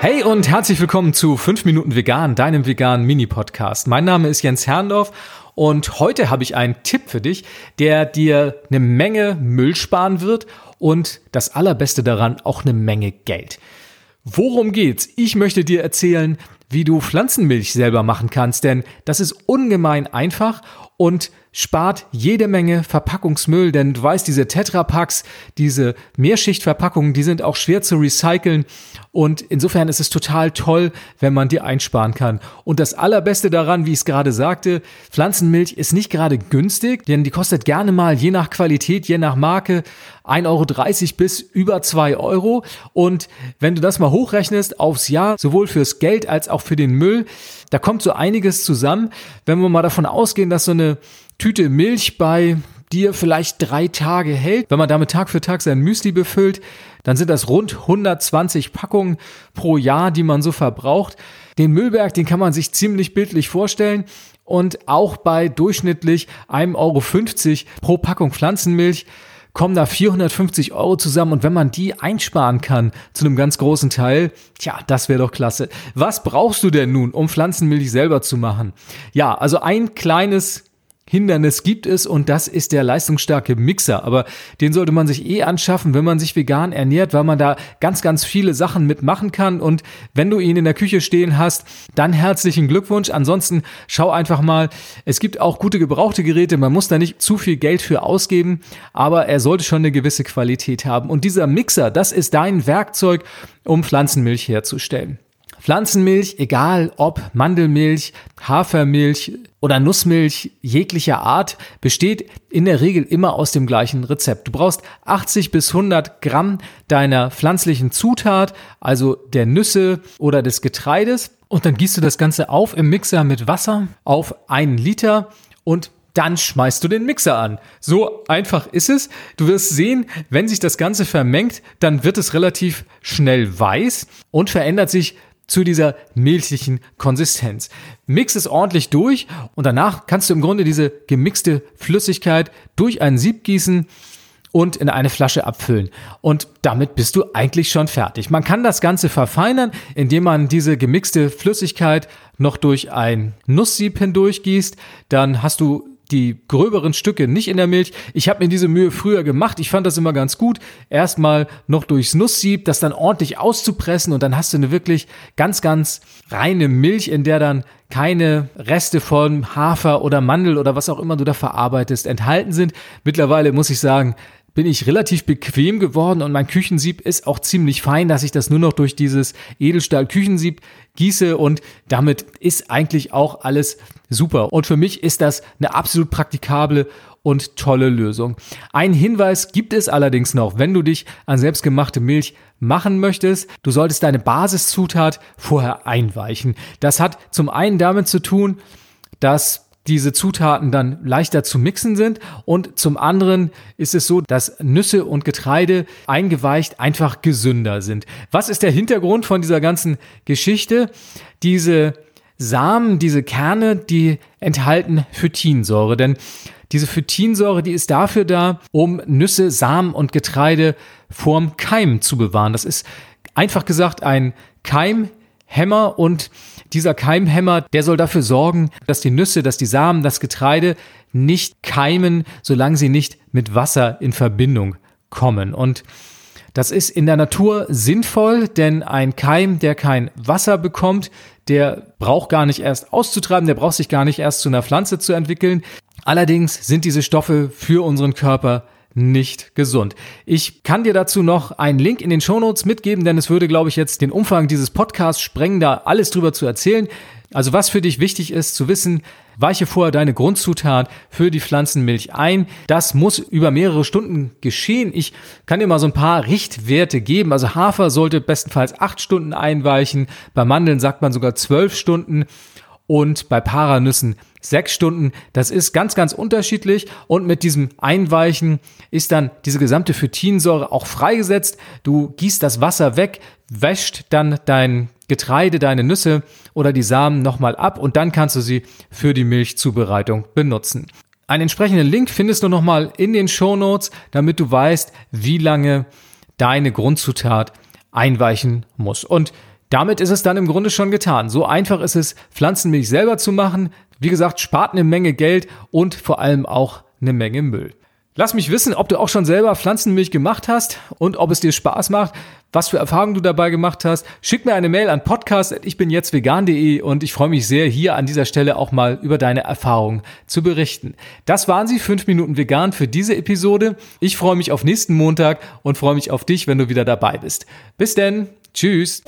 Hey und herzlich willkommen zu 5 Minuten Vegan, deinem veganen Mini-Podcast. Mein Name ist Jens Herrndorf und heute habe ich einen Tipp für dich, der dir eine Menge Müll sparen wird und das Allerbeste daran auch eine Menge Geld. Worum geht's? Ich möchte dir erzählen, wie du Pflanzenmilch selber machen kannst, denn das ist ungemein einfach und spart jede Menge Verpackungsmüll, denn du weißt, diese Tetrapacks, diese Mehrschichtverpackungen, die sind auch schwer zu recyceln und insofern ist es total toll, wenn man die einsparen kann. Und das allerbeste daran, wie ich es gerade sagte, Pflanzenmilch ist nicht gerade günstig, denn die kostet gerne mal je nach Qualität, je nach Marke 1,30 Euro bis über 2 Euro. Und wenn du das mal hochrechnest aufs Jahr, sowohl fürs Geld als auch für den Müll, da kommt so einiges zusammen. Wenn wir mal davon ausgehen, dass so eine Tüte Milch bei dir vielleicht drei Tage hält, wenn man damit Tag für Tag sein Müsli befüllt, dann sind das rund 120 Packungen pro Jahr, die man so verbraucht. Den Müllberg, den kann man sich ziemlich bildlich vorstellen. Und auch bei durchschnittlich 1,50 Euro pro Packung Pflanzenmilch kommen da 450 Euro zusammen und wenn man die einsparen kann zu einem ganz großen Teil, tja, das wäre doch klasse. Was brauchst du denn nun, um Pflanzenmilch selber zu machen? Ja, also ein kleines Hindernis gibt es und das ist der leistungsstarke Mixer. Aber den sollte man sich eh anschaffen, wenn man sich vegan ernährt, weil man da ganz, ganz viele Sachen mitmachen kann. Und wenn du ihn in der Küche stehen hast, dann herzlichen Glückwunsch. Ansonsten schau einfach mal. Es gibt auch gute gebrauchte Geräte. Man muss da nicht zu viel Geld für ausgeben, aber er sollte schon eine gewisse Qualität haben. Und dieser Mixer, das ist dein Werkzeug, um Pflanzenmilch herzustellen. Pflanzenmilch, egal ob Mandelmilch, Hafermilch oder Nussmilch jeglicher Art, besteht in der Regel immer aus dem gleichen Rezept. Du brauchst 80 bis 100 Gramm deiner pflanzlichen Zutat, also der Nüsse oder des Getreides. Und dann gießt du das Ganze auf im Mixer mit Wasser auf einen Liter und dann schmeißt du den Mixer an. So einfach ist es. Du wirst sehen, wenn sich das Ganze vermengt, dann wird es relativ schnell weiß und verändert sich zu dieser milchlichen Konsistenz. Mix es ordentlich durch und danach kannst du im Grunde diese gemixte Flüssigkeit durch ein Sieb gießen und in eine Flasche abfüllen. Und damit bist du eigentlich schon fertig. Man kann das Ganze verfeinern, indem man diese gemixte Flüssigkeit noch durch ein Nusssieb hindurchgießt. Dann hast du die gröberen Stücke nicht in der Milch. Ich habe mir diese Mühe früher gemacht. Ich fand das immer ganz gut. Erstmal noch durchs Nusssieb, das dann ordentlich auszupressen und dann hast du eine wirklich ganz, ganz reine Milch, in der dann keine Reste von Hafer oder Mandel oder was auch immer du da verarbeitest enthalten sind. Mittlerweile muss ich sagen, bin ich relativ bequem geworden und mein Küchensieb ist auch ziemlich fein, dass ich das nur noch durch dieses Edelstahl-Küchensieb gieße und damit ist eigentlich auch alles super. Und für mich ist das eine absolut praktikable und tolle Lösung. Ein Hinweis gibt es allerdings noch, wenn du dich an selbstgemachte Milch machen möchtest, du solltest deine Basiszutat vorher einweichen. Das hat zum einen damit zu tun, dass diese Zutaten dann leichter zu mixen sind und zum anderen ist es so, dass Nüsse und Getreide eingeweicht einfach gesünder sind. Was ist der Hintergrund von dieser ganzen Geschichte? Diese Samen, diese Kerne, die enthalten Phytinsäure, denn diese Phytinsäure, die ist dafür da, um Nüsse, Samen und Getreide vorm Keim zu bewahren. Das ist einfach gesagt ein Keimhemmer und dieser Keimhemmer, der soll dafür sorgen, dass die Nüsse, dass die Samen, das Getreide nicht keimen, solange sie nicht mit Wasser in Verbindung kommen. Und das ist in der Natur sinnvoll, denn ein Keim, der kein Wasser bekommt, der braucht gar nicht erst auszutreiben, der braucht sich gar nicht erst zu einer Pflanze zu entwickeln. Allerdings sind diese Stoffe für unseren Körper nicht gesund. Ich kann dir dazu noch einen Link in den Shownotes mitgeben, denn es würde, glaube ich, jetzt den Umfang dieses Podcasts sprengen, da alles drüber zu erzählen. Also was für dich wichtig ist zu wissen, weiche vorher deine Grundzutat für die Pflanzenmilch ein. Das muss über mehrere Stunden geschehen. Ich kann dir mal so ein paar Richtwerte geben. Also Hafer sollte bestenfalls acht Stunden einweichen. Bei Mandeln sagt man sogar zwölf Stunden und bei Paranüssen sechs Stunden. Das ist ganz, ganz unterschiedlich und mit diesem Einweichen ist dann diese gesamte Phytinsäure auch freigesetzt. Du gießt das Wasser weg, wäscht dann dein Getreide, deine Nüsse oder die Samen nochmal ab und dann kannst du sie für die Milchzubereitung benutzen. Einen entsprechenden Link findest du nochmal in den Show Notes, damit du weißt, wie lange deine Grundzutat einweichen muss. Und damit ist es dann im Grunde schon getan. So einfach ist es, Pflanzenmilch selber zu machen. Wie gesagt, spart eine Menge Geld und vor allem auch eine Menge Müll. Lass mich wissen, ob du auch schon selber Pflanzenmilch gemacht hast und ob es dir Spaß macht, was für Erfahrungen du dabei gemacht hast. Schick mir eine Mail an podcast.ichbinjetztvegan.de und ich freue mich sehr, hier an dieser Stelle auch mal über deine Erfahrungen zu berichten. Das waren sie, fünf Minuten vegan für diese Episode. Ich freue mich auf nächsten Montag und freue mich auf dich, wenn du wieder dabei bist. Bis denn. Tschüss.